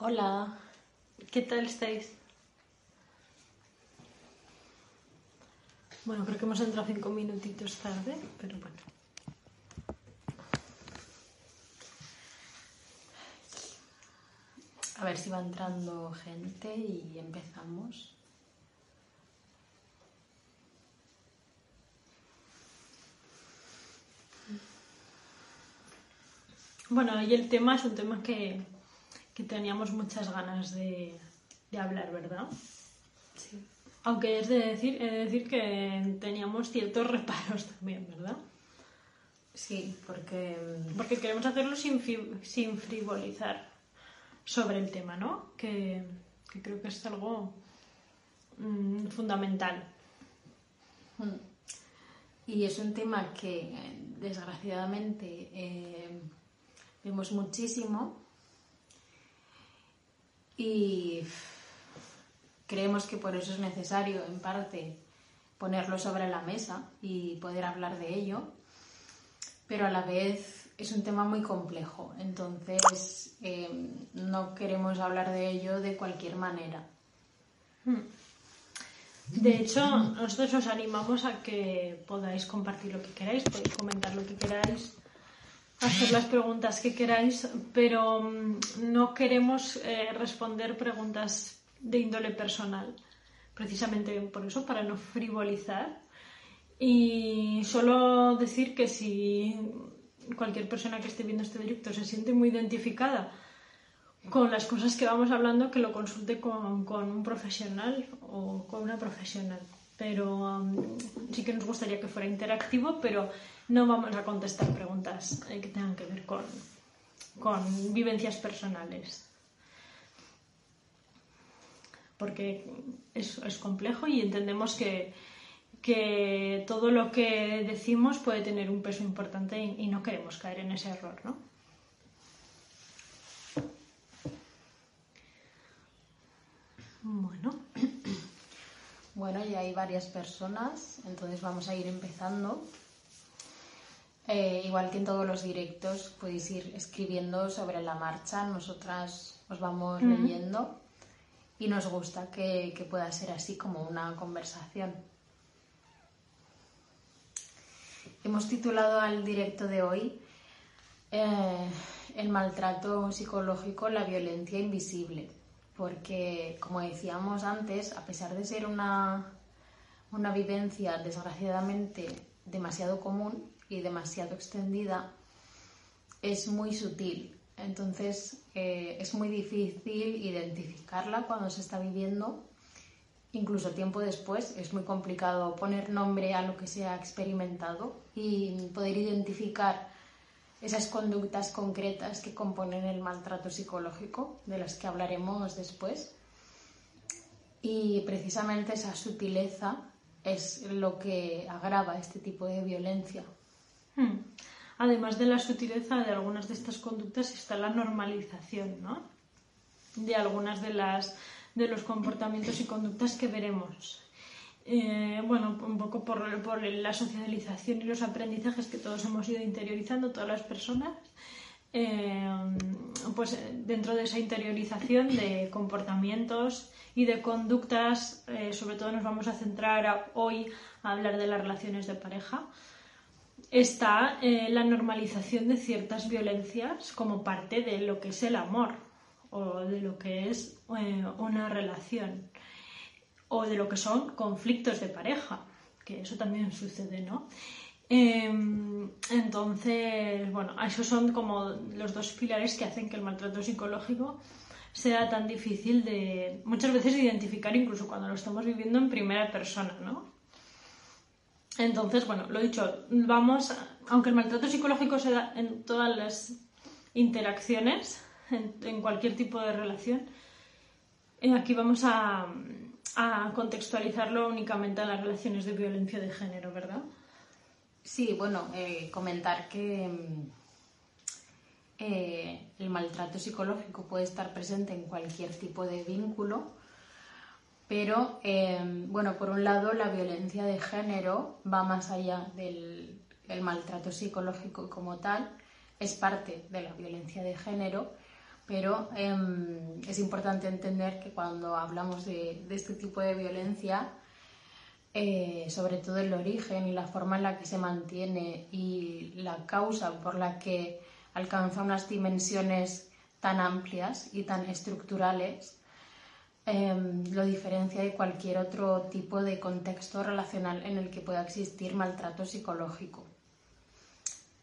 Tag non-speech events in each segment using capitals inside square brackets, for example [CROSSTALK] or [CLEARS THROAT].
Hola, ¿qué tal estáis? Bueno, creo que hemos entrado cinco minutitos tarde, pero bueno. A ver si va entrando gente y empezamos. Bueno, y el tema es un tema que, que teníamos muchas ganas de, de hablar, ¿verdad? Sí. Aunque es de decir, he de decir que teníamos ciertos reparos también, ¿verdad? Sí, porque Porque queremos hacerlo sin, sin frivolizar sobre el tema, ¿no? Que, que creo que es algo mm, fundamental. mm, y es un tema que eh, desgraciadamente eh, vemos muchísimo y creemos que por eso es necesario en parte ponerlo sobre la mesa y poder hablar de ello, pero a la vez es un tema muy complejo, entonces eh, no queremos hablar de ello de cualquier manera. De hecho, nosotros os animamos a que podáis compartir lo que queráis, podéis comentar lo que queráis, hacer las preguntas que queráis, pero mm, no queremos eh, responder preguntas de índole personal, precisamente por eso, para no frivolizar. Y solo decir que si cualquier persona que esté viendo este directo se siente muy identificada con las cosas que vamos hablando, que lo consulte con, con un profesional o con una profesional. Pero um, sí que nos gustaría que fuera interactivo, pero no vamos a contestar preguntas eh, que tengan que ver con, con vivencias personales. Porque es, es complejo y entendemos que, que todo lo que decimos puede tener un peso importante y, y no queremos caer en ese error, ¿no? Bueno, Bueno, ya hay varias personas, entonces vamos a ir empezando. Eh, igual que en todos los directos, podéis ir escribiendo sobre la marcha, nosotras os vamos leyendo y nos gusta que, que pueda ser así como una conversación. Hemos titulado al directo de hoy eh, El maltrato psicológico, la violencia invisible, porque como decíamos antes, a pesar de ser una, una vivencia desgraciadamente demasiado común y demasiado extendida, es muy sutil. Entonces eh, es muy difícil identificarla cuando se está viviendo incluso tiempo después es muy complicado poner nombre a lo que se ha experimentado y poder identificar esas conductas concretas que componen el maltrato psicológico, de las que hablaremos después. Y precisamente esa sutileza es lo que agrava este tipo de violencia. Hmm. Además de la sutileza de algunas de estas conductas está la normalización, ¿no? De algunas de las de los comportamientos y conductas que veremos. Eh, bueno, un poco por, por la socialización y los aprendizajes que todos hemos ido interiorizando, todas las personas, eh, pues dentro de esa interiorización de comportamientos y de conductas, eh, sobre todo nos vamos a centrar a- hoy a hablar de las relaciones de pareja, está eh, la normalización de ciertas violencias como parte de lo que es el amor o de lo que es eh, una relación o de lo que son conflictos de pareja, que eso también sucede, ¿no? Eh, entonces, bueno, esos son como los dos pilares que hacen que el maltrato psicológico sea tan difícil de muchas veces identificar incluso cuando lo estamos viviendo en primera persona, ¿no? Entonces, bueno, lo dicho, vamos, aunque el maltrato psicológico se da en todas las interacciones, en, cualquier tipo de relación, eh, aquí vamos a, a contextualizarlo únicamente a las relaciones de violencia de género, ¿verdad? Sí, bueno, eh, comentar que mm, eh, el maltrato psicológico puede estar presente en cualquier tipo de vínculo, pero, eh, bueno, por un lado, la violencia de género va más allá del el maltrato psicológico como tal, es parte de la violencia de género, pero em, es importante entender que cuando hablamos de, este tipo de violencia, eh, sobre todo el origen y la forma en la que se mantiene y la causa por la que alcanza unas dimensiones tan amplias y tan estructurales, em, lo diferencia de cualquier otro tipo de contexto relacional en el que pueda existir maltrato psicológico.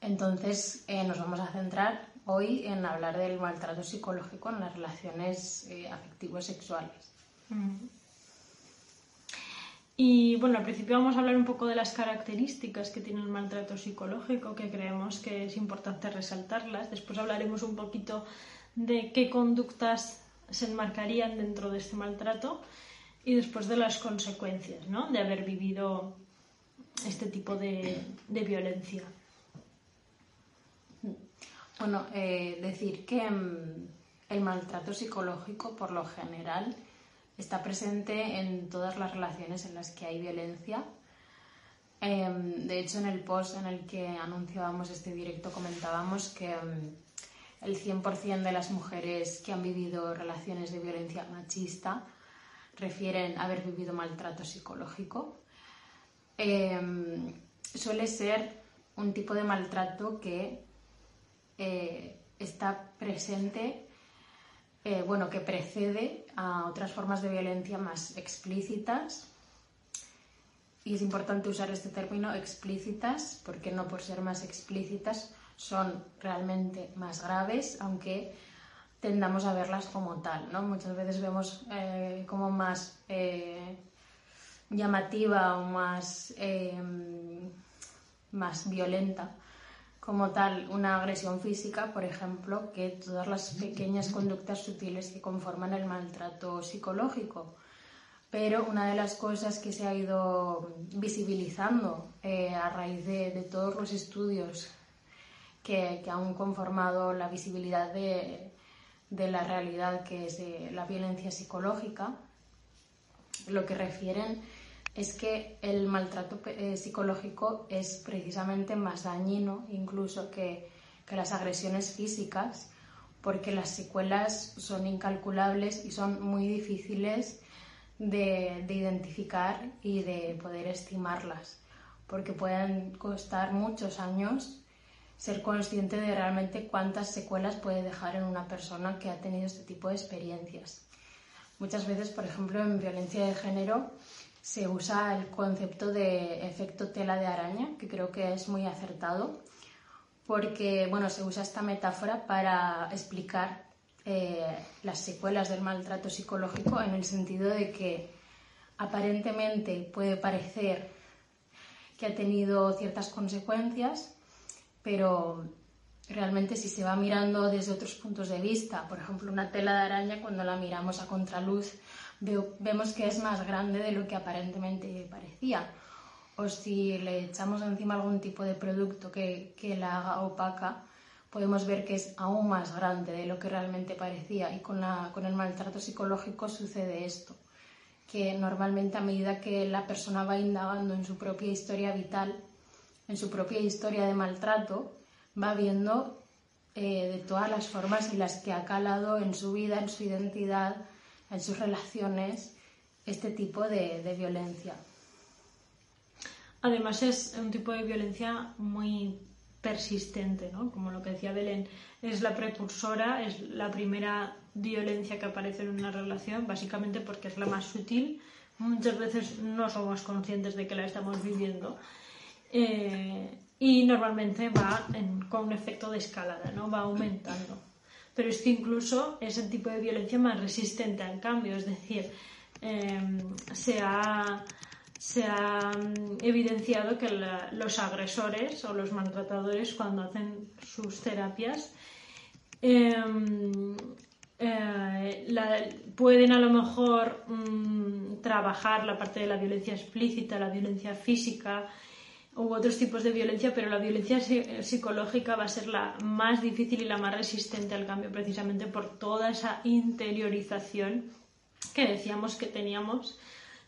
Entonces eh, nos vamos a centrar hoy en hablar del maltrato psicológico en las relaciones eh, afectivos sexuales. Mm. Y bueno, al principio vamos a hablar un poco de las características que tiene el maltrato psicológico, que creemos que es importante resaltarlas. Después hablaremos un poquito de qué conductas se enmarcarían dentro de este maltrato y después de las consecuencias ¿no? de haber vivido este tipo de violencia. Bueno, eh, decir que mm, el maltrato psicológico, por lo general, está presente en todas las relaciones en las que hay violencia. Em, de hecho, en el post en el que anunciábamos este directo comentábamos que mm, el 100% de las mujeres que han vivido relaciones de violencia machista refieren haber vivido maltrato psicológico. Em, suele ser un tipo de maltrato que eh, está presente, eh, bueno, que precede a otras formas de violencia más explícitas. Y es importante usar este término explícitas, porque no por ser más explícitas son realmente más graves, aunque tendamos a verlas como tal, ¿no? Muchas veces vemos eh, como más llamativa o más, más violenta como tal una agresión física, por ejemplo, que todas las pequeñas conductas sutiles que conforman el maltrato psicológico. Pero una de las cosas que se ha ido visibilizando eh, a raíz de, todos los estudios que, han conformado la visibilidad de, la realidad que es eh, la violencia psicológica, lo que refieren es que el maltrato eh, psicológico es precisamente más dañino incluso que, las agresiones físicas, porque las secuelas son incalculables y son muy difíciles de, identificar y de poder estimarlas, porque pueden costar muchos años ser consciente de realmente cuántas secuelas puede dejar en una persona que ha tenido este tipo de experiencias. Muchas veces, por ejemplo, en violencia de género, se usa el concepto de efecto tela de araña, que creo que es muy acertado, porque bueno, se usa esta metáfora para explicar eh, las secuelas del maltrato psicológico en el sentido de que aparentemente puede parecer que ha tenido ciertas consecuencias, pero realmente si se va mirando desde otros puntos de vista, por ejemplo, una tela de araña cuando la miramos a contraluz vemos que es más grande de lo que aparentemente parecía. O si le echamos encima algún tipo de producto que, que la haga opaca, podemos ver que es aún más grande de lo que realmente parecía. Y con, la, con el maltrato psicológico sucede esto, que normalmente a medida que la persona va indagando en su propia historia vital, en su propia historia de maltrato, va viendo eh, de todas las formas en las que ha calado en su vida, en su identidad, en sus relaciones este tipo de, violencia. Además es un tipo de violencia muy persistente, ¿no? Como lo que decía Belén, es la precursora, es la primera violencia que aparece en una relación, básicamente porque es la más sutil. Muchas veces no somos conscientes de que la estamos viviendo. Eh, y normalmente va con un efecto de escalada, ¿no? Va aumentando pero es que incluso es el tipo de violencia más resistente al cambio, es decir, em, se, ha, mm, evidenciado que los agresores o los maltratadores cuando hacen sus terapias em, eh, pueden a lo mejor mm, trabajar la parte de la violencia explícita, la violencia física, u otros tipos de violencia, pero la violencia eh, psicológica va a ser la más difícil y la más resistente al cambio, precisamente por toda esa interiorización que decíamos que teníamos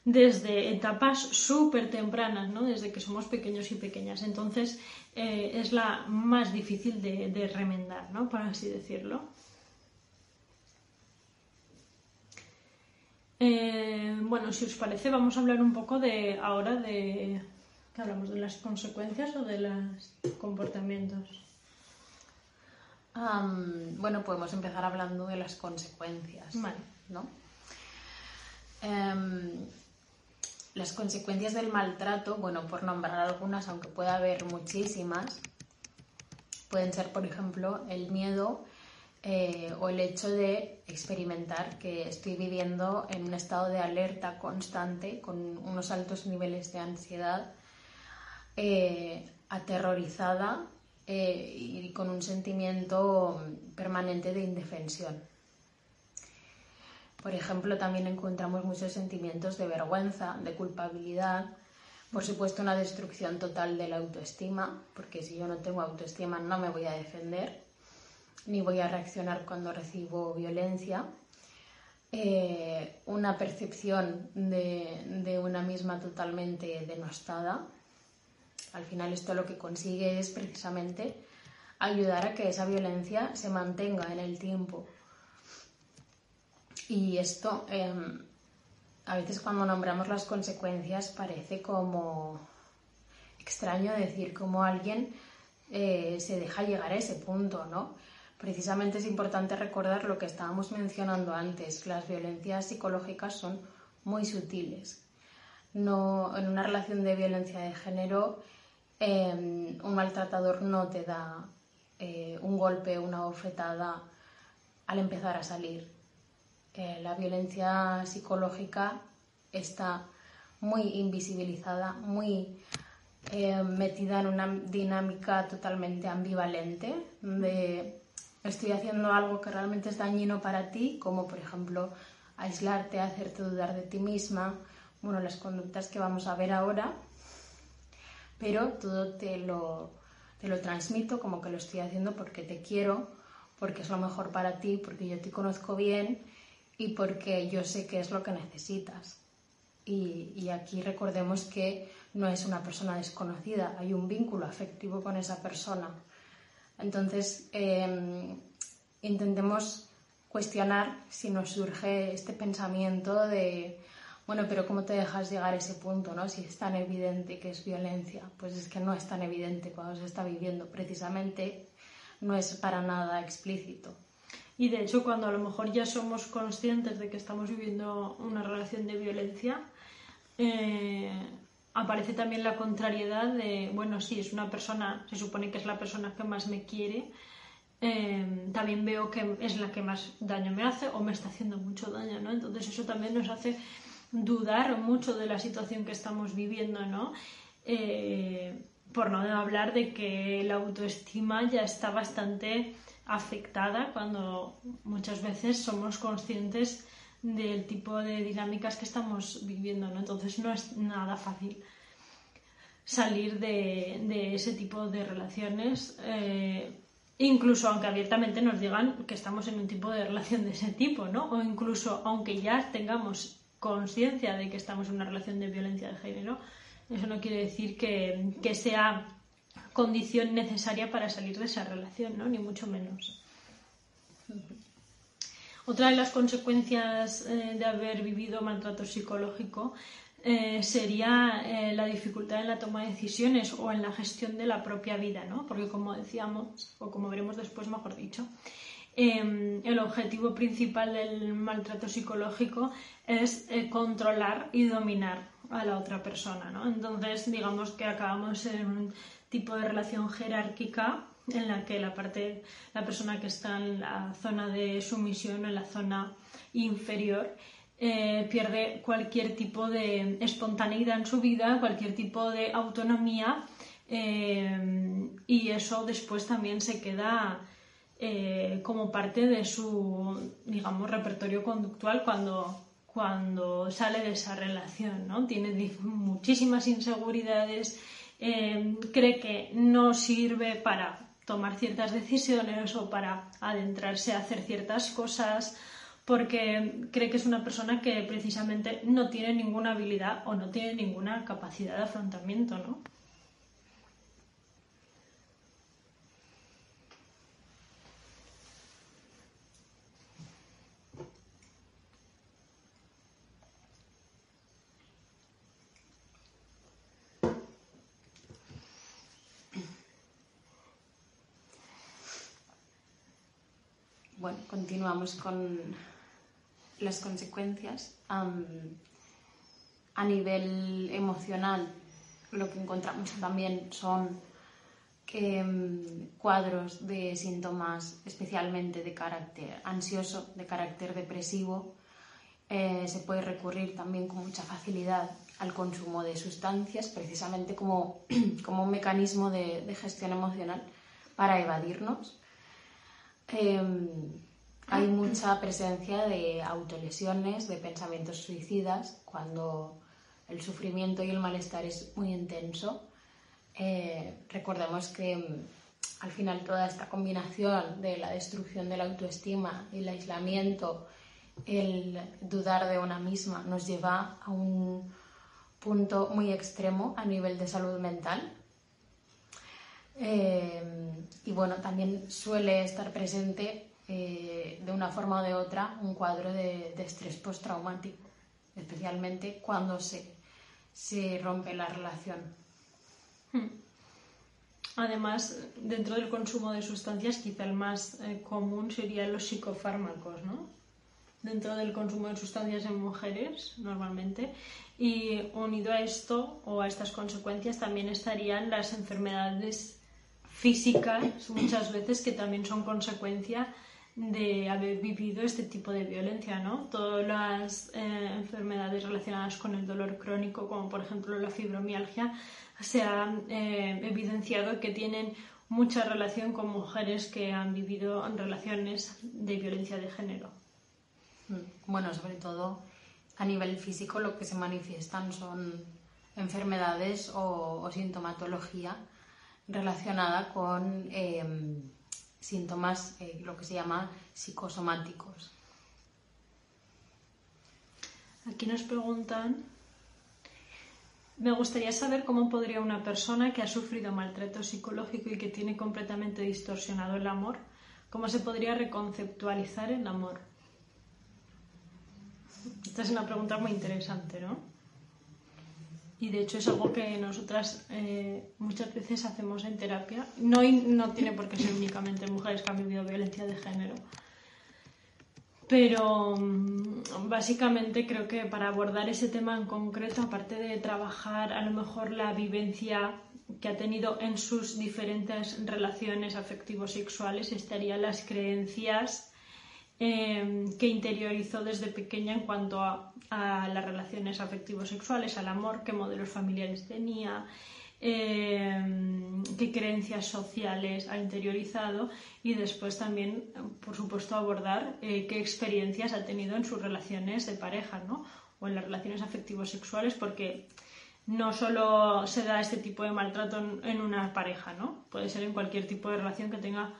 desde etapas súper tempranas, ¿no? desde que somos pequeños y pequeñas. Entonces eh, es la más difícil de, remendar, ¿no? por así decirlo. Eh, bueno, si os parece, vamos a hablar un poco de ahora de hablamos de las consecuencias o de los comportamientos. bueno, podemos empezar hablando de las consecuencias. Vale. ¿no? Em, las consecuencias del maltrato, bueno, por nombrar algunas, aunque pueda haber muchísimas, pueden ser, por ejemplo, el miedo eh, o el hecho de experimentar que estoy viviendo en un estado de alerta constante, con unos altos niveles de ansiedad, eh, aterrorizada eh, y con un sentimiento permanente de indefensión. Por ejemplo, también encontramos muchos sentimientos de vergüenza, de culpabilidad, por supuesto una destrucción total de la autoestima, porque si yo no tengo autoestima no me voy a defender, ni voy a reaccionar cuando recibo violencia. Eh, una percepción de, de una misma totalmente denostada. Al final esto lo que consigue es precisamente ayudar a que esa violencia se mantenga en el tiempo y esto, em, a veces cuando nombramos las consecuencias parece como extraño decir cómo alguien eh, se deja llegar a ese punto, ¿no? Precisamente es importante recordar lo que estábamos mencionando antes, las violencias psicológicas son muy sutiles. No, en una relación de violencia de género, em, un maltratador no te da eh, un golpe, una bofetada al empezar a salir. La violencia psicológica está muy invisibilizada, muy eh, metida en una dinámica totalmente ambivalente de estoy haciendo algo que realmente es dañino para ti, como por ejemplo aislarte, hacerte dudar de ti misma, bueno, las conductas que vamos a ver ahora, pero todo te lo, te lo transmito como que lo estoy haciendo porque te quiero, porque es lo mejor para ti, porque yo te conozco bien y porque yo sé qué es lo que necesitas. Y, aquí recordemos que no es una persona desconocida, hay un vínculo afectivo con esa persona. Entonces, em, intentemos cuestionar si nos surge este pensamiento de, bueno, pero ¿cómo te dejas llegar a ese punto, no? Si es tan evidente que es violencia, pues es que no es tan evidente cuando se está viviendo, precisamente no es para nada explícito. Y de hecho, cuando a lo mejor ya somos conscientes de que estamos viviendo una relación de violencia, eh, aparece también la contrariedad de, bueno, sí, es una persona, se supone que es la persona que más me quiere, eh, también veo que es la que más daño me hace o me está haciendo mucho daño, ¿no? Entonces eso también nos hace dudar mucho de la situación que estamos viviendo, ¿no? Eh, por no hablar de que la autoestima ya está bastante afectada cuando muchas veces somos conscientes del tipo de dinámicas que estamos viviendo, ¿no? Entonces no es nada fácil salir de, ese tipo de relaciones, eh, incluso aunque abiertamente nos digan que estamos en un tipo de relación de ese tipo, ¿no? O incluso aunque ya tengamos conciencia de que estamos en una relación de violencia de género, eso no quiere decir que, que sea condición necesaria para salir de esa relación, ¿no? Ni mucho menos. Otra de las consecuencias eh, de haber vivido maltrato psicológico eh, sería eh, la dificultad en la toma de decisiones o en la gestión de la propia vida, ¿no? Porque como decíamos, o como veremos después, mejor dicho, em, el objetivo principal del maltrato psicológico es controlar y dominar a la otra persona, ¿no? Entonces, digamos que acabamos en un tipo de relación jerárquica en la que la parte, la persona que está en la zona de sumisión, en la zona inferior, eh, pierde cualquier tipo de espontaneidad en su vida, cualquier tipo de autonomía eh, y eso después también se queda eh, como parte de su, digamos, repertorio conductual cuando, cuando sale de esa relación, ¿no? Tiene muchísimas inseguridades, Em, cree que no sirve para tomar ciertas decisiones o para adentrarse a hacer ciertas cosas porque cree que es una persona que precisamente no tiene ninguna habilidad o no tiene ninguna capacidad de afrontamiento, ¿no? Continuamos con las consecuencias. a nivel emocional, lo que encontramos también son em, cuadros de síntomas especialmente de carácter ansioso, de carácter depresivo. Eh, se puede recurrir también con mucha facilidad al consumo de sustancias, precisamente como, [CLEARS THROAT] como un mecanismo de, gestión emocional para evadirnos. Em, hay mucha presencia de autolesiones, de pensamientos suicidas, cuando el sufrimiento y el malestar es muy intenso. Eh, recordemos que em, al final toda esta combinación de la destrucción de la autoestima, el aislamiento, el dudar de una misma, nos lleva a un punto muy extremo a nivel de salud mental. Eh, y bueno, también suele estar presente eh, de una forma o de otra un cuadro de, estrés postraumático, especialmente cuando se, se rompe la relación. Hmm. Además, dentro del consumo de sustancias, quizá el más eh, común serían los psicofármacos, ¿no? Dentro del consumo de sustancias en mujeres, normalmente, y unido a esto o a estas consecuencias también estarían las enfermedades físicas, muchas veces que también son consecuencia de haber vivido este tipo de violencia, ¿no? Todas las eh, enfermedades relacionadas con el dolor crónico, como por ejemplo la fibromialgia, se ha eh, evidenciado que tienen mucha relación con mujeres que han vivido relaciones de violencia de género. Bueno, sobre todo a nivel físico lo que se manifiestan son enfermedades o, sintomatología relacionada con em, síntomas, eh, lo que se llama psicosomáticos. Aquí nos preguntan, me gustaría saber cómo podría una persona que ha sufrido maltrato psicológico y que tiene completamente distorsionado el amor, cómo se podría reconceptualizar el amor. Esta es una pregunta muy interesante, ¿no? Y de hecho es algo que nosotras eh, muchas veces hacemos en terapia. No, no tiene por qué ser únicamente mujeres que han vivido violencia de género. Pero mm, básicamente creo que para abordar ese tema en concreto, aparte de trabajar a lo mejor la vivencia que ha tenido en sus diferentes relaciones afectivos sexuales, estarían las creencias Em, que interiorizó desde pequeña en cuanto a, las relaciones afectivos sexuales, al amor, qué modelos familiares tenía, em, qué creencias sociales ha interiorizado y después también, por supuesto, abordar eh, qué experiencias ha tenido en sus relaciones de pareja ¿no? o en las relaciones afectivos sexuales, porque no solo se da este tipo de maltrato en una pareja, ¿no? puede ser en cualquier tipo de relación que tenga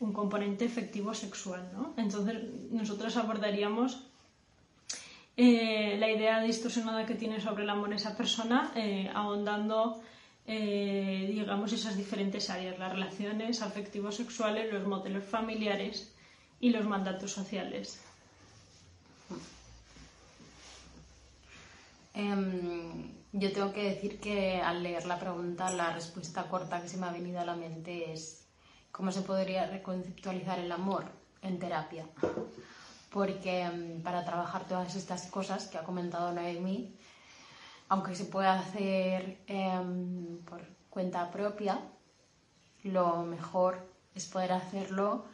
un componente efectivo sexual, ¿no? Entonces, nosotros abordaríamos eh, la idea distorsionada que tiene sobre el amor esa persona, eh, ahondando, eh, digamos, esas diferentes áreas, las relaciones afectivos sexuales, los modelos familiares y los mandatos sociales. Em, yo tengo que decir que al leer la pregunta, la respuesta corta que se me ha venido a la mente es cómo se podría reconceptualizar el amor en terapia. Porque mm, para trabajar todas estas cosas que ha comentado Noemi, aunque se pueda hacer em, por cuenta propia, lo mejor es poder hacerlo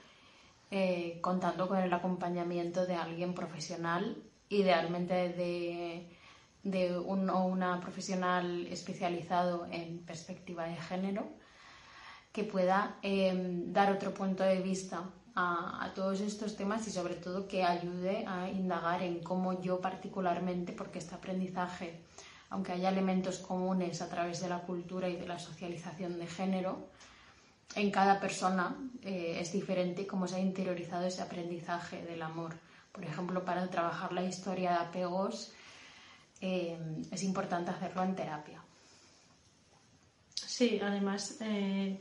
eh, contando con el acompañamiento de alguien profesional, idealmente de, de un o una profesional especializado en perspectiva de género que pueda em, dar otro punto de vista a, todos estos temas y sobre todo que ayude a indagar en cómo yo particularmente, porque este aprendizaje, aunque haya elementos comunes a través de la cultura y de la socialización de género, en cada persona eh, es diferente cómo se ha interiorizado ese aprendizaje del amor. Por ejemplo, para trabajar la historia de apegos em, es importante hacerlo en terapia. Sí, además eh,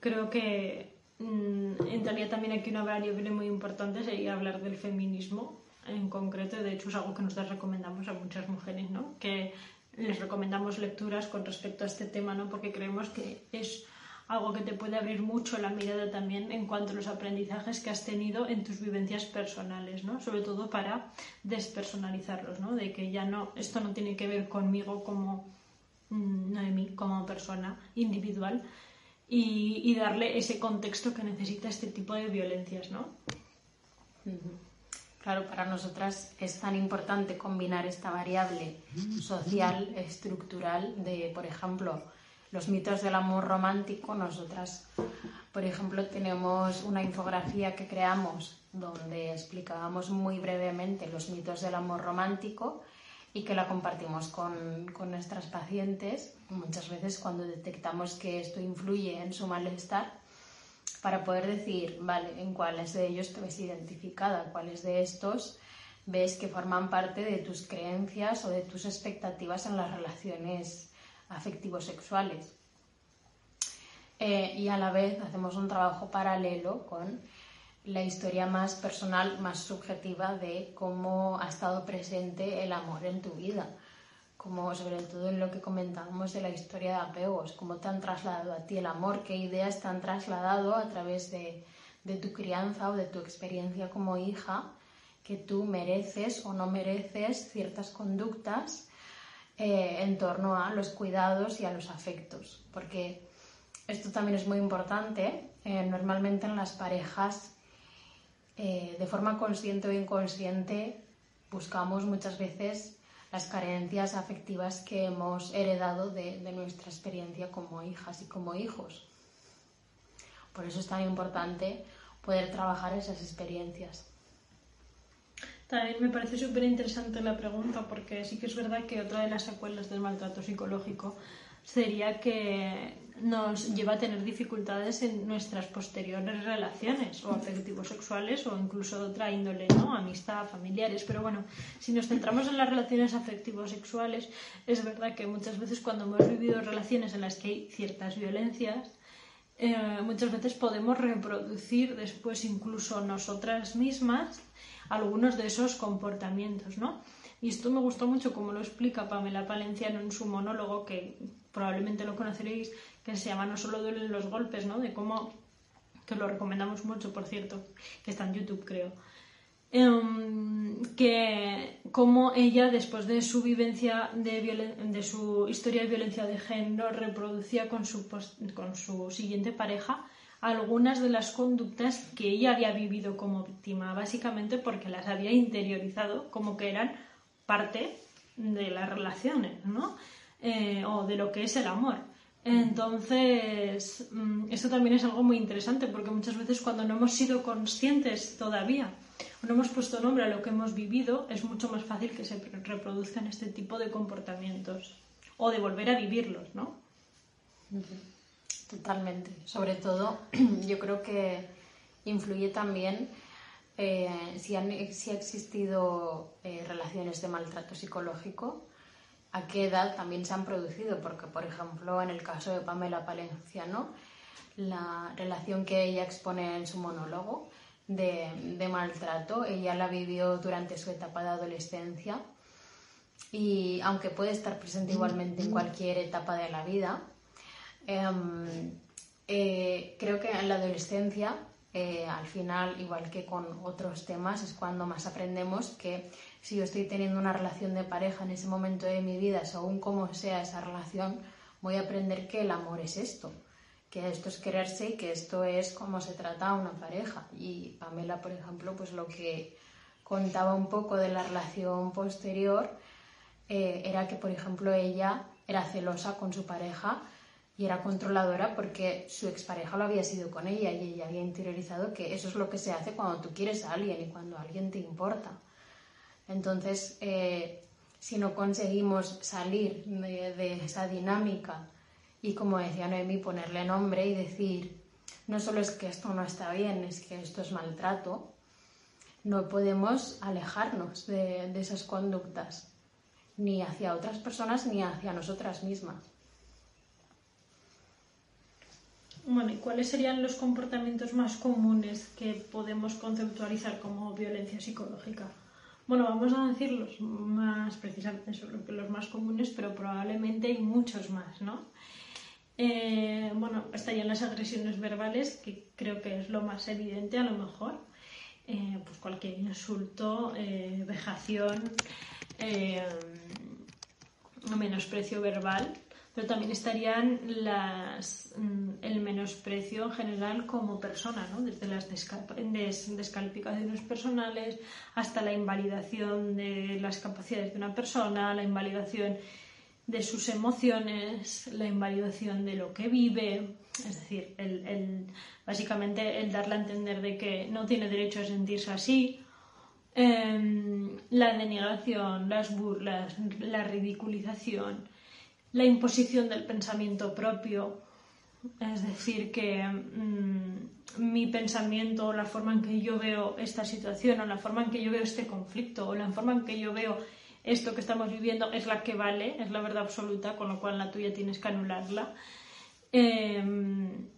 creo que mm, entraría también aquí una variable muy importante, sería hablar del feminismo en concreto. De hecho, es algo que nosotros recomendamos a muchas mujeres, ¿no? Que les recomendamos lecturas con respecto a este tema, ¿no? Porque creemos que es algo que te puede abrir mucho la mirada también en cuanto a los aprendizajes que has tenido en tus vivencias personales, ¿no? Sobre todo para despersonalizarlos, ¿no? De que ya no, esto no tiene que ver conmigo como mm, Noemí, como persona individual y, darle ese contexto que necesita este tipo de violencias, ¿no? Claro, para nosotras es tan importante combinar esta variable social, estructural, de, por ejemplo, los mitos del amor romántico. Nosotras, por ejemplo, tenemos una infografía que creamos donde explicábamos muy brevemente los mitos del amor romántico y que la compartimos con, con nuestras pacientes. Muchas veces cuando detectamos que esto influye en su malestar, para poder decir, vale, en cuáles de ellos te ves identificada, cuáles de estos ves que forman parte de tus creencias o de tus expectativas en las relaciones afectivos sexuales. Eh, y a la vez hacemos un trabajo paralelo con la historia más personal, más subjetiva de cómo ha estado presente el amor en tu vida como sobre todo en lo que comentábamos de la historia de apegos, cómo te han trasladado a ti el amor, qué ideas te han trasladado a través de, tu crianza o de tu experiencia como hija, que tú mereces o no mereces ciertas conductas eh, en torno a los cuidados y a los afectos, porque esto también es muy importante. Eh, normalmente en las parejas, eh, de forma consciente o inconsciente, buscamos muchas veces las carencias afectivas que hemos heredado de, nuestra experiencia como hijas y como hijos. Por eso es tan importante poder trabajar esas experiencias. También me parece súper interesante la pregunta porque sí que es verdad que otra de las secuelas del maltrato psicológico sería que nos lleva a tener dificultades en nuestras posteriores relaciones o afectivos sexuales o incluso de otra índole, ¿no? Amistad, familiares. Pero bueno, si nos centramos en las relaciones afectivos sexuales, es verdad que muchas veces cuando hemos vivido relaciones en las que hay ciertas violencias, eh, muchas veces podemos reproducir después incluso nosotras mismas algunos de esos comportamientos, ¿no? Y esto me gustó mucho como lo explica Pamela Palenciano en su monólogo, que probablemente lo conoceréis, que se llama No solo duelen los golpes, ¿no? De cómo, que lo recomendamos mucho, por cierto, que está en YouTube, creo. Em, que cómo ella, después de su vivencia de, de su historia de violencia de género, reproducía con su, con su siguiente pareja algunas de las conductas que ella había vivido como víctima, básicamente porque las había interiorizado como que eran parte de las relaciones, ¿no? Eh, o de lo que es el amor. Entonces, mm, eso también es algo muy interesante porque muchas veces cuando no hemos sido conscientes todavía o no hemos puesto nombre a lo que hemos vivido, es mucho más fácil que se reproduzcan este tipo de comportamientos o de volver a vivirlos, ¿no? Totalmente. Sobre todo, [CLEARS THROAT] yo creo que influye también eh, si, han, si, ha existido eh, relaciones de maltrato psicológico a qué edad también se han producido, porque por ejemplo en el caso de Pamela Palenciano, la relación que ella expone en su monólogo de, maltrato, ella la vivió durante su etapa de adolescencia y aunque puede estar presente igualmente en cualquier etapa de la vida, em, eh, creo que en la adolescencia, eh, al final, igual que con otros temas, es cuando más aprendemos que si yo estoy teniendo una relación de pareja en ese momento de mi vida, según cómo sea esa relación, voy a aprender que el amor es esto, que esto es quererse y que esto es cómo se trata a una pareja. Y Pamela, por ejemplo, pues lo que contaba un poco de la relación posterior eh, era que, por ejemplo, ella era celosa con su pareja y era controladora porque su expareja lo había sido con ella y ella había interiorizado que eso es lo que se hace cuando tú quieres a alguien y cuando alguien te importa. Entonces, eh, si no conseguimos salir de, esa dinámica y, como decía Noemi, ponerle nombre y decir, no solo es que esto no está bien, es que esto es maltrato, no podemos alejarnos de, de esas conductas, ni hacia otras personas ni hacia nosotras mismas. Bueno, ¿y cuáles serían los comportamientos más comunes que podemos conceptualizar como violencia psicológica? Bueno, vamos a decir los más precisamente los más comunes, pero probablemente hay muchos más, ¿no? Eh, bueno, estarían las agresiones verbales, que creo que es lo más evidente a lo mejor. Eh, pues cualquier insulto, eh, vejación, menosprecio verbal, pero también estarían las, mm, el menosprecio en general como persona, ¿no? desde las descalificaciones personales hasta la invalidación de las capacidades de una persona, la invalidación de sus emociones, la invalidación de lo que vive, es decir, el, básicamente el darle a entender de que no tiene derecho a sentirse así, em, la denigración, las burlas, la ridiculización, la imposición del pensamiento propio, es decir, que mm, mi pensamiento, la forma en que yo veo esta situación, o la forma en que yo veo este conflicto, o la forma en que yo veo esto que estamos viviendo es la que vale, es la verdad absoluta, con lo cual la tuya tienes que anularla. Em,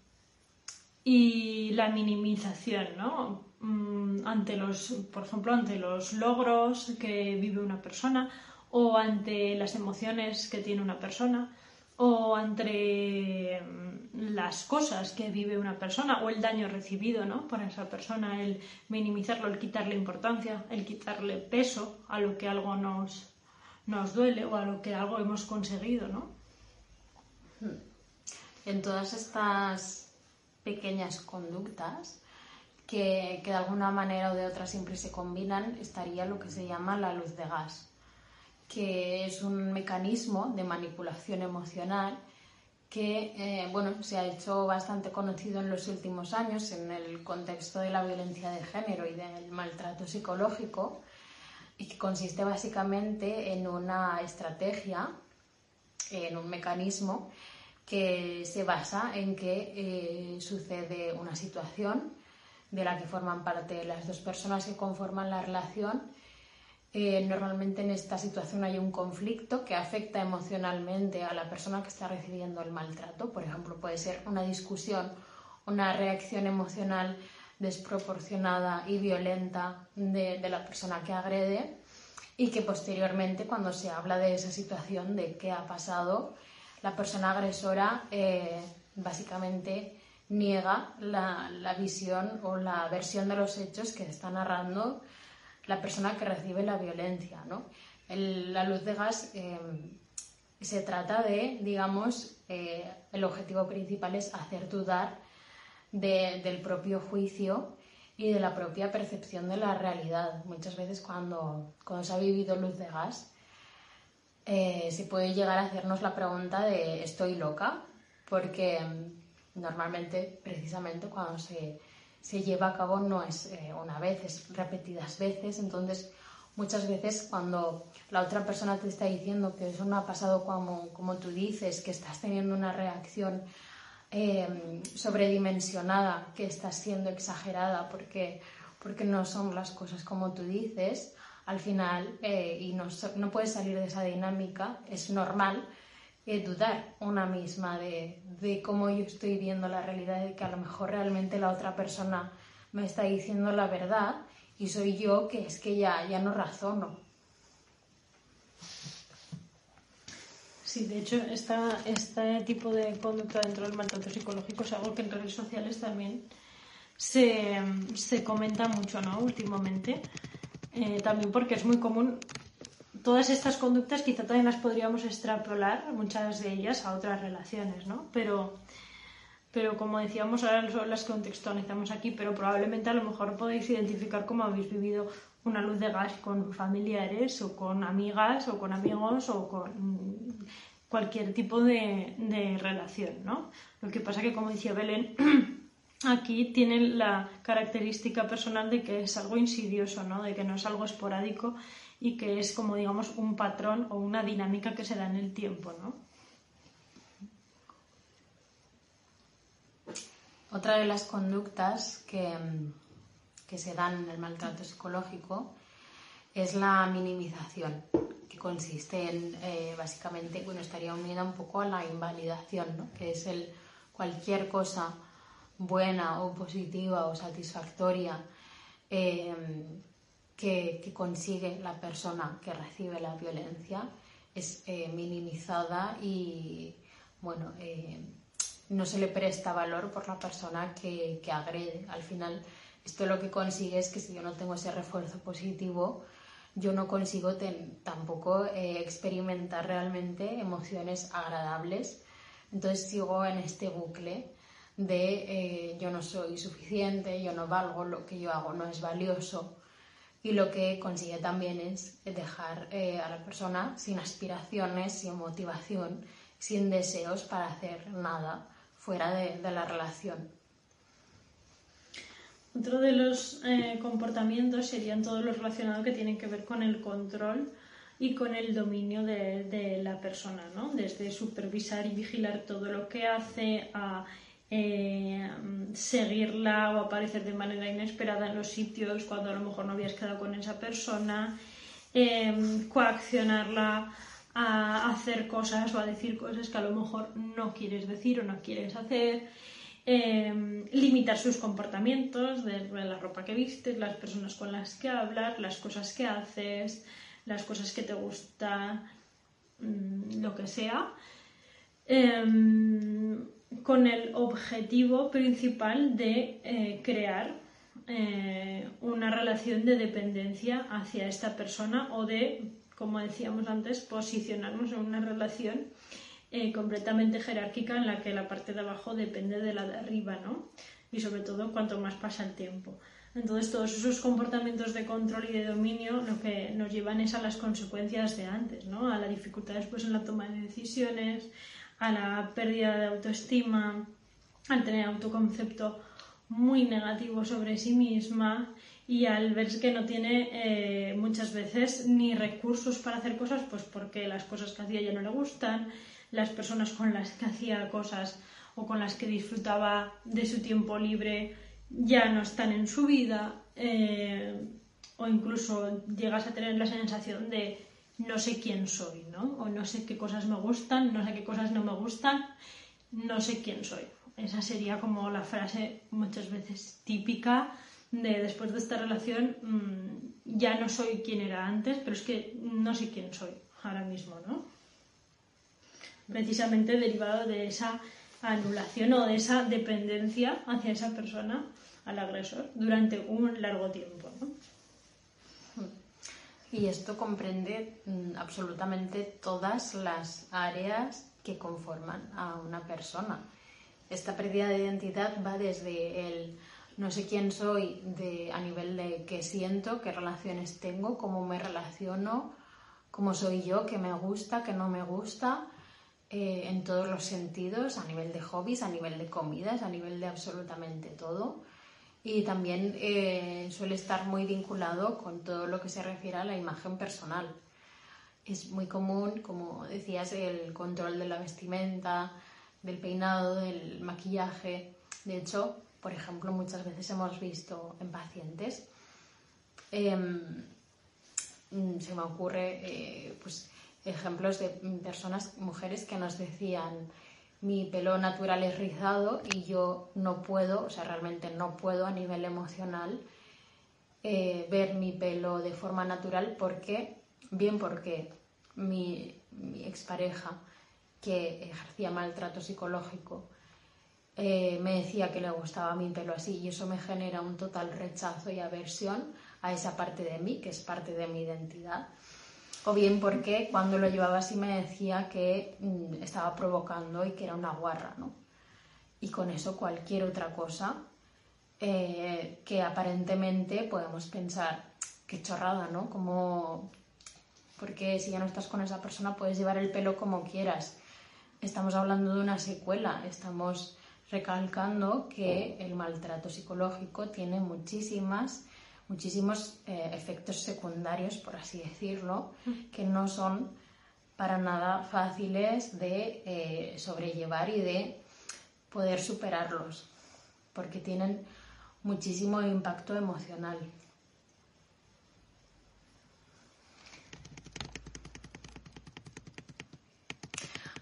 y la minimización, ¿no? Mm, ante los, por ejemplo, ante los logros que vive una persona o ante las emociones que tiene una persona o entre mm, las cosas que vive una persona o el daño recibido ¿no? por esa persona, el minimizarlo, el quitarle importancia, el quitarle peso a lo que algo nos, nos duele o a lo que algo hemos conseguido. ¿no? Hmm. En todas estas pequeñas conductas que, que de alguna manera o de otra siempre se combinan, estaría lo que se llama la luz de gas que es un mecanismo de manipulación emocional que eh, bueno, se ha hecho bastante conocido en los últimos años en el contexto de la violencia de género y del maltrato psicológico y que consiste básicamente en una estrategia, en un mecanismo que se basa en que eh, sucede una situación de la que forman parte las dos personas que conforman la relación eh, normalmente en esta situación hay un conflicto que afecta emocionalmente a la persona que está recibiendo el maltrato. Por ejemplo, puede ser una discusión, una reacción emocional desproporcionada y violenta de, la persona que agrede y que posteriormente cuando se habla de esa situación, de qué ha pasado, la persona agresora eh, básicamente niega la, la, visión o la versión de los hechos que está narrando la persona que recibe la violencia. ¿no? la luz de gas eh, se trata de, digamos, eh, el objetivo principal es hacer dudar del propio juicio y de la propia percepción de la realidad. Muchas veces cuando, cuando se ha vivido luz de gas, eh, se puede llegar a hacernos la pregunta de ¿estoy loca? Porque mm, normalmente, precisamente cuando se, se lleva a cabo no es eh, una vez, es repetidas veces. Entonces, muchas veces cuando la otra persona te está diciendo que eso no ha pasado como, como tú dices, que estás teniendo una reacción eh, sobredimensionada, que estás siendo exagerada porque, porque no son las cosas como tú dices, al final, eh, y no, no puedes salir de esa dinámica, es normal dudar una misma de, de, cómo yo estoy viendo la realidad, de que a lo mejor realmente la otra persona me está diciendo la verdad y soy yo que es que ya, ya no razono. Sí, de hecho, este tipo de conducta dentro del maltrato psicológico es algo que en redes sociales también se, se comenta mucho, ¿no? Últimamente. Eh, también porque es muy común todas estas conductas quizá también las podríamos extrapolar, muchas de ellas, a otras relaciones, ¿no? Pero, pero como decíamos, ahora las contextualizamos aquí, pero probablemente a lo mejor podéis identificar cómo habéis vivido una luz de gas con familiares o con amigas o con amigos o con cualquier tipo de, de relación, ¿no? Lo que pasa que, como decía Belén, [CLEARS THROAT] aquí tienen la característica personal de que es algo insidioso, ¿no? De que no es algo esporádico y que es como digamos un patrón o una dinámica que se da en el tiempo, ¿no? Otra de las conductas que, que se dan en el maltrato psicológico es la minimización, que consiste en eh, básicamente, bueno, estaría unida un poco a la invalidación, ¿no? que es el cualquier cosa buena o positiva o satisfactoria eh, que, consigue la persona que recibe la violencia es eh, minimizada y bueno, eh, no se le presta valor por la persona que, que agrede. Al final, esto lo que consigue es que si yo no tengo ese refuerzo positivo, yo no consigo tampoco eh, experimentar realmente emociones agradables. Entonces sigo en este bucle de eh, yo no soy suficiente, yo no valgo, lo que yo hago no es valioso. Y lo que consigue también es dejar eh, a la persona sin aspiraciones, sin motivación, sin deseos para hacer nada fuera de la relación. Otro de los eh, comportamientos serían todos los relacionados que tienen que ver con el control y con el dominio de, la persona, ¿no? Desde supervisar y vigilar todo lo que hace a eh, seguirla o aparecer de manera inesperada en los sitios cuando a lo mejor no habías quedado con esa persona, em, coaccionarla a hacer cosas o a decir cosas que a lo mejor no quieres decir o no quieres hacer Em, limitar sus comportamientos, de la ropa que vistes, las personas con las que hablas, las cosas que haces, las cosas que te gustan, mm, lo que sea, em, con el objetivo principal de eh, crear eh, una relación de dependencia hacia esta persona o de, como decíamos antes, posicionarnos en una relación eh, completamente jerárquica en la que la parte de abajo depende de la de arriba, ¿no? Y sobre todo cuanto más pasa el tiempo. Entonces todos esos comportamientos de control y de dominio lo que nos llevan es a las consecuencias de antes, ¿no? A la dificultad después en la toma de decisiones, a la pérdida de autoestima, al tener autoconcepto muy negativo sobre sí misma y al ver que no tiene eh, muchas veces ni recursos para hacer cosas, pues porque las cosas que hacía ya no le gustan, las personas con las que hacía cosas o con las que disfrutaba de su tiempo libre ya no están en su vida eh, o incluso llegas a tener la sensación de no sé quién soy, ¿no? O no sé qué cosas me gustan, no sé qué cosas no me gustan, no sé quién soy. Esa sería como la frase muchas veces típica de después de esta relación mm, ya no soy quien era antes, pero es que no sé quién soy ahora mismo, ¿no? precisamente derivado de esa anulación o de esa dependencia hacia esa persona al agresor durante un largo tiempo. Y esto comprende mm, absolutamente todas las áreas que conforman a una persona. Esta pérdida de identidad va desde el no sé quién soy de, a nivel de qué siento, qué relaciones tengo, cómo me relaciono, cómo soy yo, qué me gusta, qué no me gusta, eh, en todos los sentidos, a nivel de hobbies, a nivel de comidas, a nivel de absolutamente todo. Y también eh, suele estar muy vinculado con todo lo que se refiere a la imagen personal. Es muy común, como decías, el control de la vestimenta, del peinado, del maquillaje. De hecho, por ejemplo, muchas veces hemos visto en pacientes, em, se me ocurre, eh, pues, ejemplos de personas, mujeres que nos decían, mi pelo natural es rizado y yo no puedo, o sea, realmente no puedo a nivel emocional eh, ver mi pelo de forma natural. Porque, bien porque mi, mi expareja que ejercía maltrato psicológico eh, me decía que le gustaba mi pelo así y eso me genera un total rechazo y aversión a esa parte de mí, que es parte de mi identidad o bien porque cuando lo llevaba así me decía que mm, estaba provocando y que era una guarra, ¿no? Y con eso cualquier otra cosa eh, que aparentemente podemos pensar, qué chorrada, ¿no? Como, porque si ya no estás con esa persona puedes llevar el pelo como quieras. Estamos hablando de una secuela, estamos recalcando que el maltrato psicológico tiene muchísimas muchísimos eh, efectos secundarios, por así decirlo, que no son para nada fáciles de eh, sobrellevar y de poder superarlos, porque tienen muchísimo impacto emocional.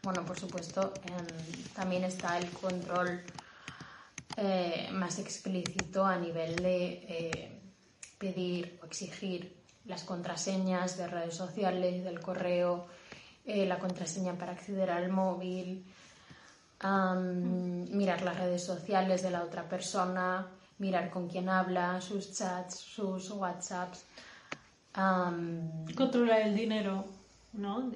Bueno, por supuesto, también está el control eh, más explícito a nivel de pedir o exigir las contraseñas de redes sociales, del correo, eh, la contraseña para acceder al móvil, mirar las redes sociales de la otra persona, mirar con quién habla, sus chats, sus WhatsApps. Controlar el dinero, ¿no?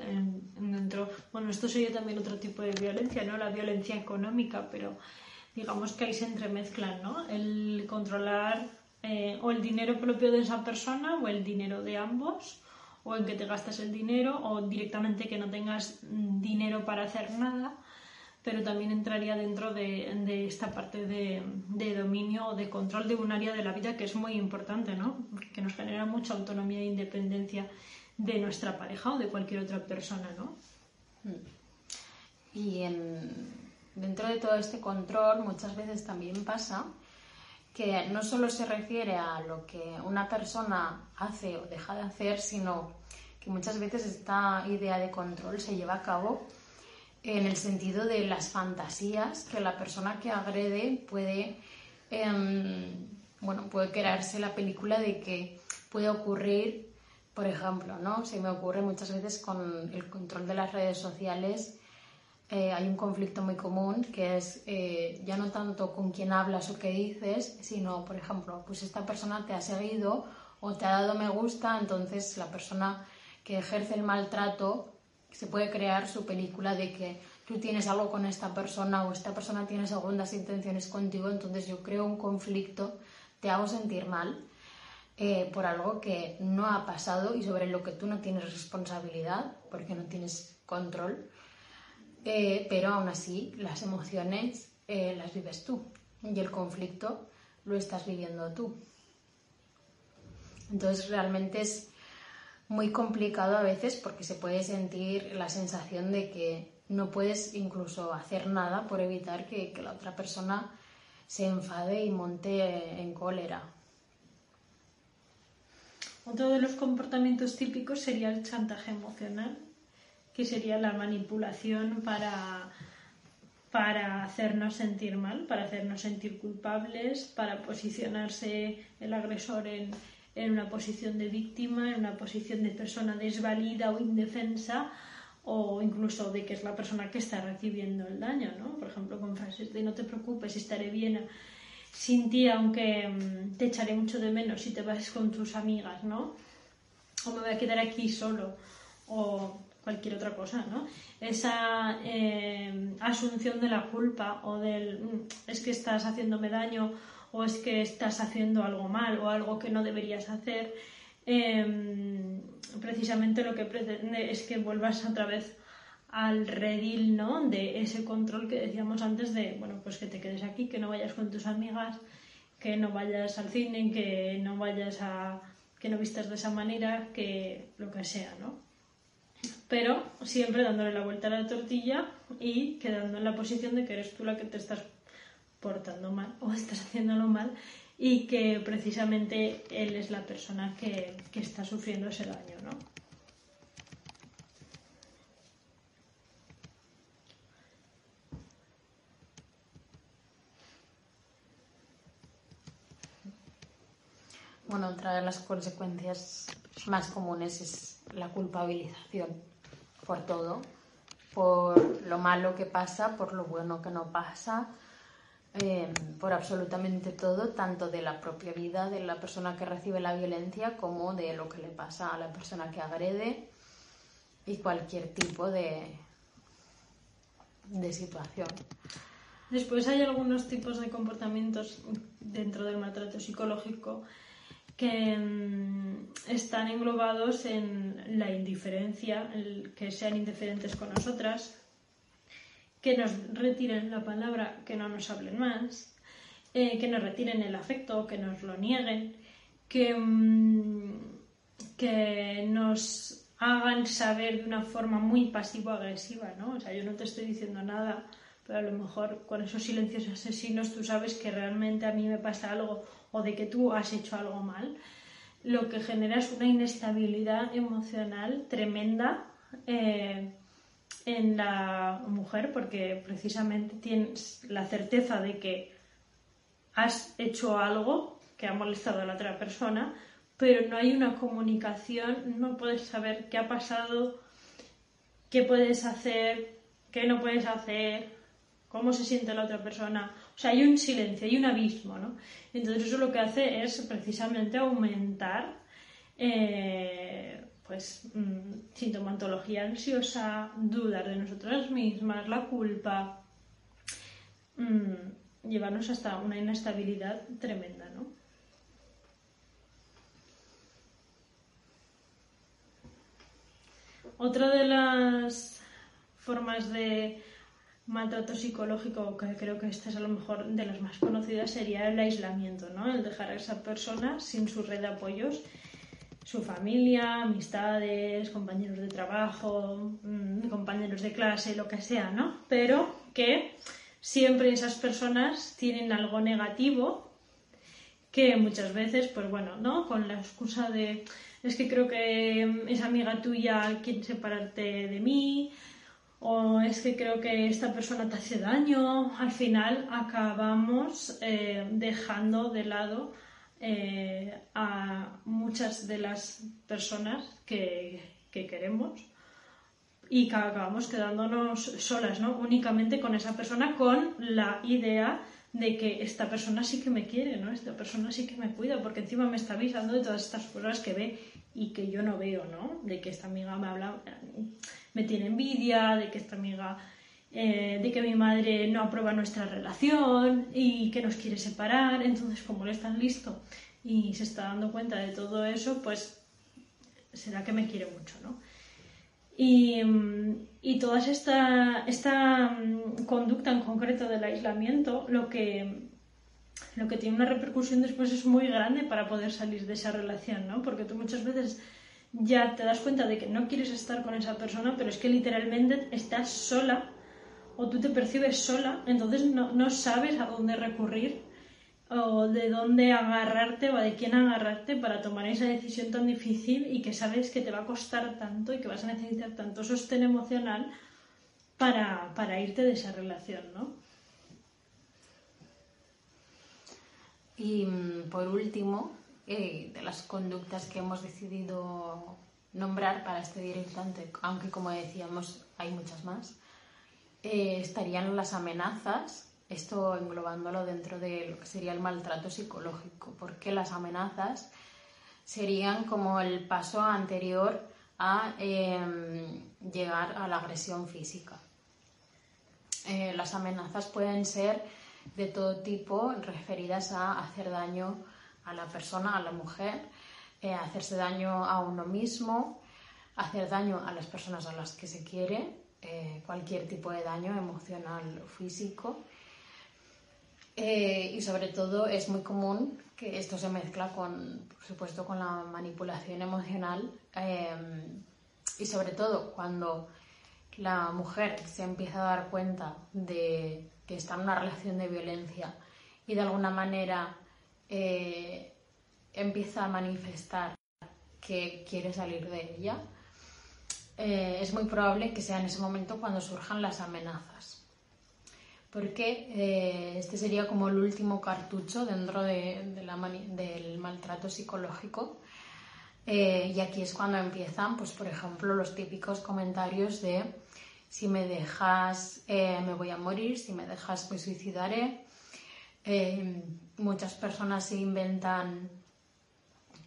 dentro, bueno, esto sería también otro tipo de violencia, ¿no? La violencia económica, pero digamos que ahí se entremezclan, ¿no? El controlar eh, o el dinero propio de esa persona o el dinero de ambos, o en que te gastas el dinero, o directamente que no tengas dinero para hacer nada pero también entraría dentro de, esta parte de, dominio o de control de un área de la vida que es muy importante, ¿no? Que nos genera mucha autonomía e independencia de nuestra pareja o de cualquier otra persona, ¿no? Y dentro de todo este control muchas veces también pasa que no solo se refiere a lo que una persona hace o deja de hacer, sino que muchas veces esta idea de control se lleva a cabo en el sentido de las fantasías que la persona que agrede puede, em, bueno, puede crearse la película de que puede ocurrir, por ejemplo, ¿no? Se me ocurre muchas veces con el control de las redes sociales. Eh, hay un conflicto muy común que es eh, ya no tanto con quién hablas o qué dices, sino, por ejemplo, pues esta persona te ha seguido o te ha dado me gusta, entonces la persona que ejerce el maltrato se puede crear su película de que tú tienes algo con esta persona o esta persona tiene segundas intenciones contigo, entonces yo creo un conflicto, te hago sentir mal eh, por algo que no ha pasado y sobre lo que tú no tienes responsabilidad porque no tienes control, eh, pero aún así las emociones eh, las vives tú y el conflicto lo estás viviendo tú. Entonces realmente es muy complicado a veces porque se puede sentir la sensación de que no puedes incluso hacer nada por evitar que, la otra persona se enfade y monte en cólera. Otro de los comportamientos típicos sería el chantaje emocional, que sería la manipulación para, para hacernos sentir mal, para hacernos sentir culpables, para posicionarse el agresor en, en una posición de víctima, en una posición de persona desvalida o indefensa, o incluso de que es la persona que está recibiendo el daño, ¿no? Por ejemplo, con frases de no te preocupes, estaré bien sin ti, aunque mm, te echaré mucho de menos si te vas con tus amigas, ¿no? O me voy a quedar aquí solo, o cualquier otra cosa, ¿no? Esa eh, asunción de la culpa o del mm, es que estás haciéndome daño o es que estás haciendo algo mal o algo que no deberías hacer, em, precisamente lo que pretende es que vuelvas otra vez al redil ¿no? de ese control que decíamos antes de, bueno, pues que te quedes aquí, que no vayas con tus amigas, que no vayas al cine, que no vayas a que no vistas de esa manera, que lo que sea, ¿no? Pero siempre dándole la vuelta a la tortilla y quedando en la posición de que eres tú la que te estás portando mal o estás haciéndolo mal y que precisamente él es la persona que, está sufriendo ese daño, ¿no? Bueno, otra de las consecuencias más comunes es la culpabilización por todo, por lo malo que pasa, por lo bueno que no pasa, Em, por absolutamente todo, tanto de la propia vida de la persona que recibe la violencia como de lo que le pasa a la persona que agrede y cualquier tipo de, de situación. Después hay algunos tipos de comportamientos dentro del maltrato psicológico que em, están englobados en la indiferencia, que sean indiferentes con nosotras, que nos retiren la palabra, que no nos hablen más, eh, que nos retiren el afecto, que nos lo nieguen, que, mm, que nos hagan saber de una forma muy pasivo-agresiva, ¿no? O sea, yo no te estoy diciendo nada, pero a lo mejor con esos silencios asesinos tú sabes que realmente a mí me pasa algo o de que tú has hecho algo mal. Lo que genera es una inestabilidad emocional tremenda. Eh, en la mujer porque precisamente tienes la certeza de que has hecho algo que ha molestado a la otra persona, pero no hay una comunicación, no puedes saber qué ha pasado, qué puedes hacer, qué no puedes hacer, cómo se siente la otra persona. O sea, hay un silencio, hay un abismo, ¿no? Entonces eso lo que hace es precisamente aumentar eh, pues mm, sintomatología ansiosa, dudar de nosotras mismas, la culpa, mm, llevarnos hasta una inestabilidad tremenda, ¿no? Otra de las formas de maltrato psicológico, que creo que esta es a lo mejor de las más conocidas, sería el aislamiento, ¿no? El dejar a esa persona sin su red de apoyos, su familia, amistades, compañeros de trabajo, mm, compañeros de clase, lo que sea, ¿no? Pero que siempre esas personas tienen algo negativo que muchas veces, pues bueno, ¿no? Con la excusa de es que creo que esa amiga tuya quiere separarte de mí, o es que creo que esta persona te hace daño, al final acabamos eh, dejando de lado eh, a muchas de las personas que, que queremos y acabamos quedándonos solas, ¿no? Únicamente con esa persona, con la idea de que esta persona sí que me quiere, ¿no? Esta persona sí que me cuida, porque encima me está avisando de todas estas cosas que ve y que yo no veo, ¿no? De que esta amiga me habla, me tiene envidia, de que esta amiga, eh, de que mi madre no aprueba nuestra relación y que nos quiere separar. Entonces, como él es tan listo y se está dando cuenta de todo eso, pues será que me quiere mucho, ¿no? Y, y toda esta, esta mm, conducta en concreto del aislamiento, lo que, lo que tiene una repercusión después es muy grande para poder salir de esa relación, ¿no? Porque tú muchas veces ya te das cuenta de que no quieres estar con esa persona, pero es que literalmente estás sola o tú te percibes sola, entonces no, no sabes a dónde recurrir o de dónde agarrarte o de quién agarrarte para tomar esa decisión tan difícil y que sabes que te va a costar tanto y que vas a necesitar tanto sostén emocional para, para irte de esa relación, ¿no? Y mm, por último, eh, de las conductas que hemos decidido nombrar para este directante, aunque como decíamos hay muchas más, eh, estarían las amenazas esto englobándolo dentro de lo que sería el maltrato psicológico, porque las amenazas serían como el paso anterior a em, llegar a la agresión física. Eh, las amenazas pueden ser de todo tipo referidas a hacer daño a la persona, a la mujer, eh, hacerse daño a uno mismo, hacer daño a las personas a las que se quiere, eh, cualquier tipo de daño emocional o físico. Eh, y sobre todo es muy común que esto se mezcla con, por supuesto, con la manipulación emocional em, y sobre todo cuando la mujer se empieza a dar cuenta de que está en una relación de violencia y de alguna manera eh, empieza a manifestar que quiere salir de ella, eh, es muy probable que sea en ese momento cuando surjan las amenazas porque eh, este sería como el último cartucho dentro de, del maltrato psicológico. Eh, y aquí es cuando empiezan, pues por ejemplo, los típicos comentarios de si me dejas eh, me voy a morir, si me dejas me suicidaré. Muchas personas se inventan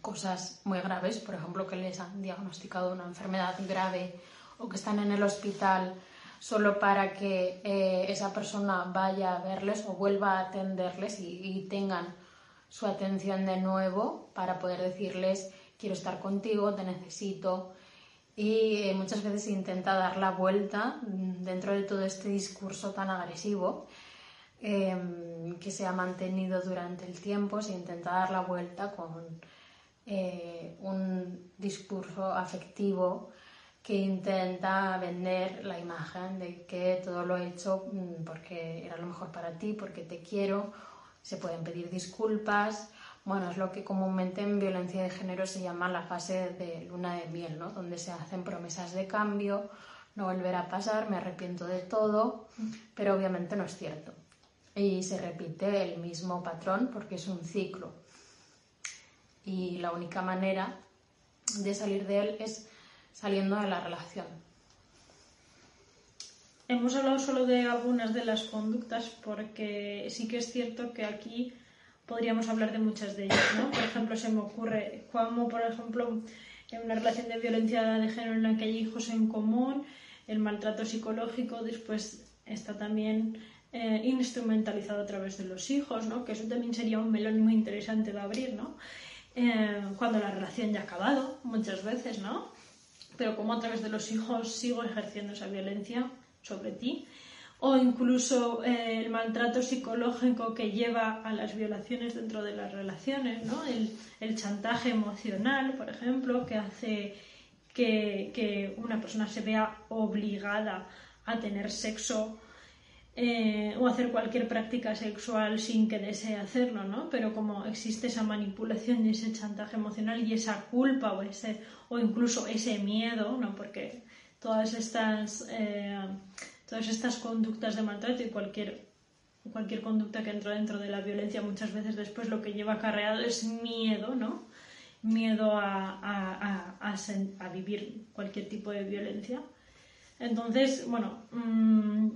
cosas muy graves, por ejemplo, que les han diagnosticado una enfermedad grave o que están en el hospital solo para que eh, esa persona vaya a verles o vuelva a atenderles y, tengan su atención de nuevo para poder decirles quiero estar contigo, te necesito. Y eh, muchas veces intenta dar la vuelta dentro de todo este discurso tan agresivo em, que se ha mantenido durante el tiempo, se intenta dar la vuelta con eh, un discurso afectivo que intenta vender la imagen de que todo lo he hecho mm, porque era lo mejor para ti, porque te quiero, se pueden pedir disculpas. Bueno, es lo que comúnmente en violencia de género se llama la fase de luna de miel, ¿no? Donde se hacen promesas de cambio, no volverá a pasar, me arrepiento de todo, pero obviamente no es cierto. Y se repite el mismo patrón porque es un ciclo. Y la única manera de salir de él es saliendo de la relación. hemos hablado solo de algunas de las conductas porque sí que es cierto que aquí podríamos hablar de muchas de ellas, ¿no? Por ejemplo, se me ocurre como, por ejemplo, en una relación de violencia de género en la que hay hijos en común, el maltrato psicológico, después está también eh, instrumentalizado a través de los hijos, ¿no? Que eso también sería un melón muy interesante de abrir, ¿no? Eh, cuando la relación ya ha acabado, muchas veces, ¿no? Pero como a través de los hijos sigo ejerciendo esa violencia sobre ti o incluso eh, el maltrato psicológico que lleva a las violaciones dentro de las relaciones, ¿no? el, chantaje emocional, por ejemplo, que hace que, una persona se vea obligada a tener sexo eh, o hacer cualquier práctica sexual sin que desee hacerlo, ¿no? Pero como existe esa manipulación y ese chantaje emocional y esa culpa o, ese, o incluso ese miedo, ¿no? Porque todas estas... Eh, todas estas conductas de maltrato y cualquier, cualquier conducta que entra dentro de la violencia muchas veces después lo que lleva acarreado es miedo, ¿no? Miedo a, a, vivir cualquier tipo de violencia. Entonces, bueno, mm,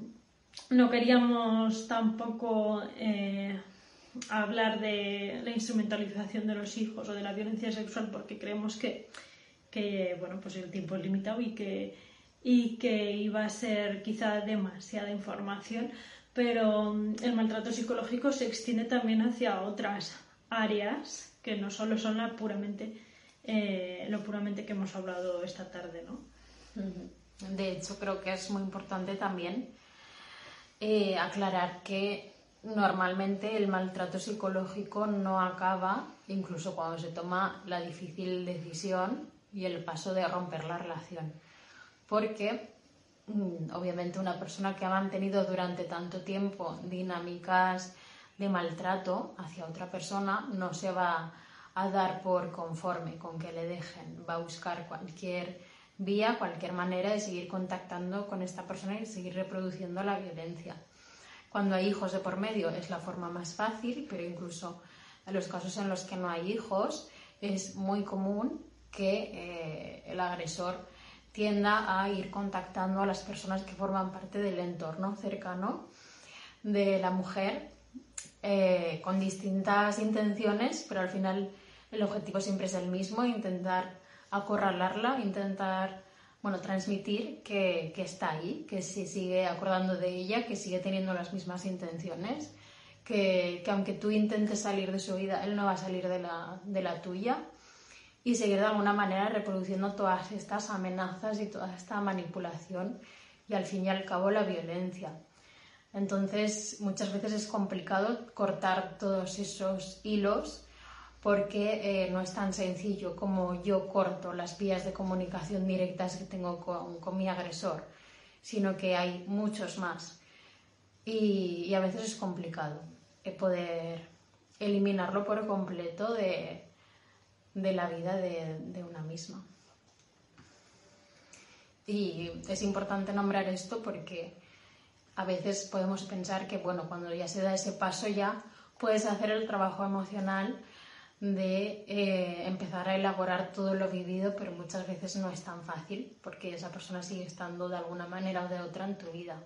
no queríamos tampoco eh, hablar de la instrumentalización de los hijos o de la violencia sexual porque creemos que, que bueno, pues el tiempo es limitado y que y que iba a ser quizá demasiada información, pero el maltrato psicológico se extiende también hacia otras áreas que no solo son la puramente, eh, lo puramente que hemos hablado esta tarde, ¿no? De hecho, creo que es muy importante también eh, aclarar que normalmente el maltrato psicológico no acaba incluso cuando se toma la difícil decisión y el paso de romper la relación. Porque mm, obviamente una persona que ha mantenido durante tanto tiempo dinámicas de maltrato hacia otra persona no se va a dar por conforme con que le dejen, va a buscar cualquier vía, cualquier manera de seguir contactando con esta persona y seguir reproduciendo la violencia. Cuando hay hijos de por medio es la forma más fácil, pero incluso en los casos en los que no hay hijos es muy común que eh, el agresor tienda a ir contactando a las personas que forman parte del entorno cercano de la mujer eh, con distintas intenciones, pero al final el objetivo siempre es el mismo, intentar acorralarla, intentar bueno, transmitir que, está ahí, que se sigue acordando de ella, que sigue teniendo las mismas intenciones, que, aunque tú intentes salir de su vida, él no va a salir de la, de la tuya y seguir de alguna manera reproduciendo todas estas amenazas y toda esta manipulación y al fin y al cabo la violencia. Entonces, muchas veces es complicado cortar todos esos hilos porque eh, no es tan sencillo como yo corto las vías de comunicación directas que tengo con, mi agresor, sino que hay muchos más. Y, a veces es complicado eh, poder eliminarlo por completo de, de la vida de, una misma. Y es importante nombrar esto porque a veces podemos pensar que, bueno, cuando ya se da ese paso ya puedes hacer el trabajo emocional de eh, empezar a elaborar todo lo vivido, pero muchas veces no es tan fácil porque esa persona sigue estando de alguna manera o de otra en tu vida.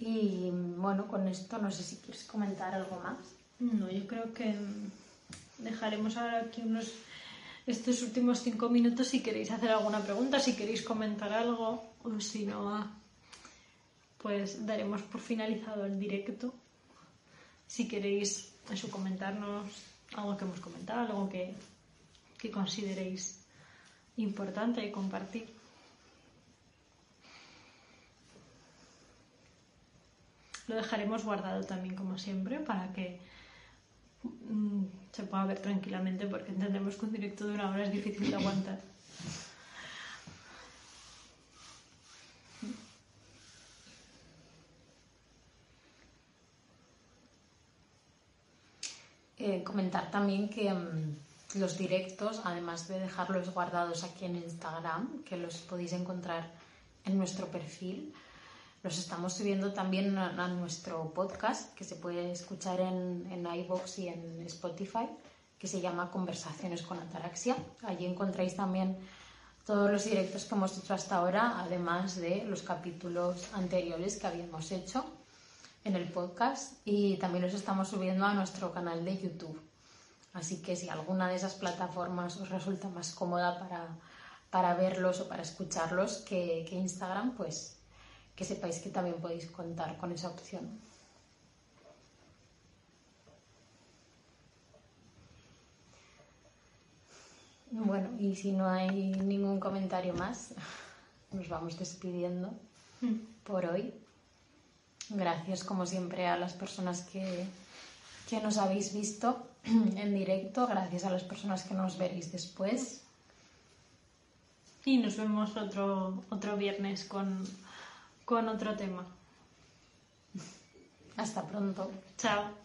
Y bueno, con esto no sé si quieres comentar algo más. No, yo creo que dejaremos ahora aquí unos estos últimos cinco minutos si queréis hacer alguna pregunta, si queréis comentar algo o si no, pues daremos por finalizado el directo. Si queréis eso comentarnos algo que hemos comentado, algo que, que consideréis importante y compartir. Lo dejaremos guardado también como siempre para que mm, se pueda ver tranquilamente porque entendemos que un directo de una hora es difícil de aguantar. Eh, comentar también que mm, los directos, además de dejarlos guardados aquí en Instagram, que los podéis encontrar en nuestro perfil, los estamos subiendo también a, nuestro podcast, que se puede escuchar en, en iVoox y en Spotify, que se llama Conversaciones con Ataraxia. Allí encontráis también todos los directos que hemos hecho hasta ahora, además de los capítulos anteriores que habíamos hecho en el podcast y también los estamos subiendo a nuestro canal de YouTube. Así que si alguna de esas plataformas os resulta más cómoda para, para verlos o para escucharlos que, que Instagram, pues que sepáis que también podéis contar con esa opción. Bueno, y si no hay ningún comentario más, [LAUGHS] nos vamos despidiendo por hoy. Gracias, como siempre, a las personas que, que nos habéis visto [CLEARS THROAT] en directo. Gracias a las personas que nos veréis después. Y nos vemos otro, otro viernes con, con otro tema. Hasta pronto. Chao.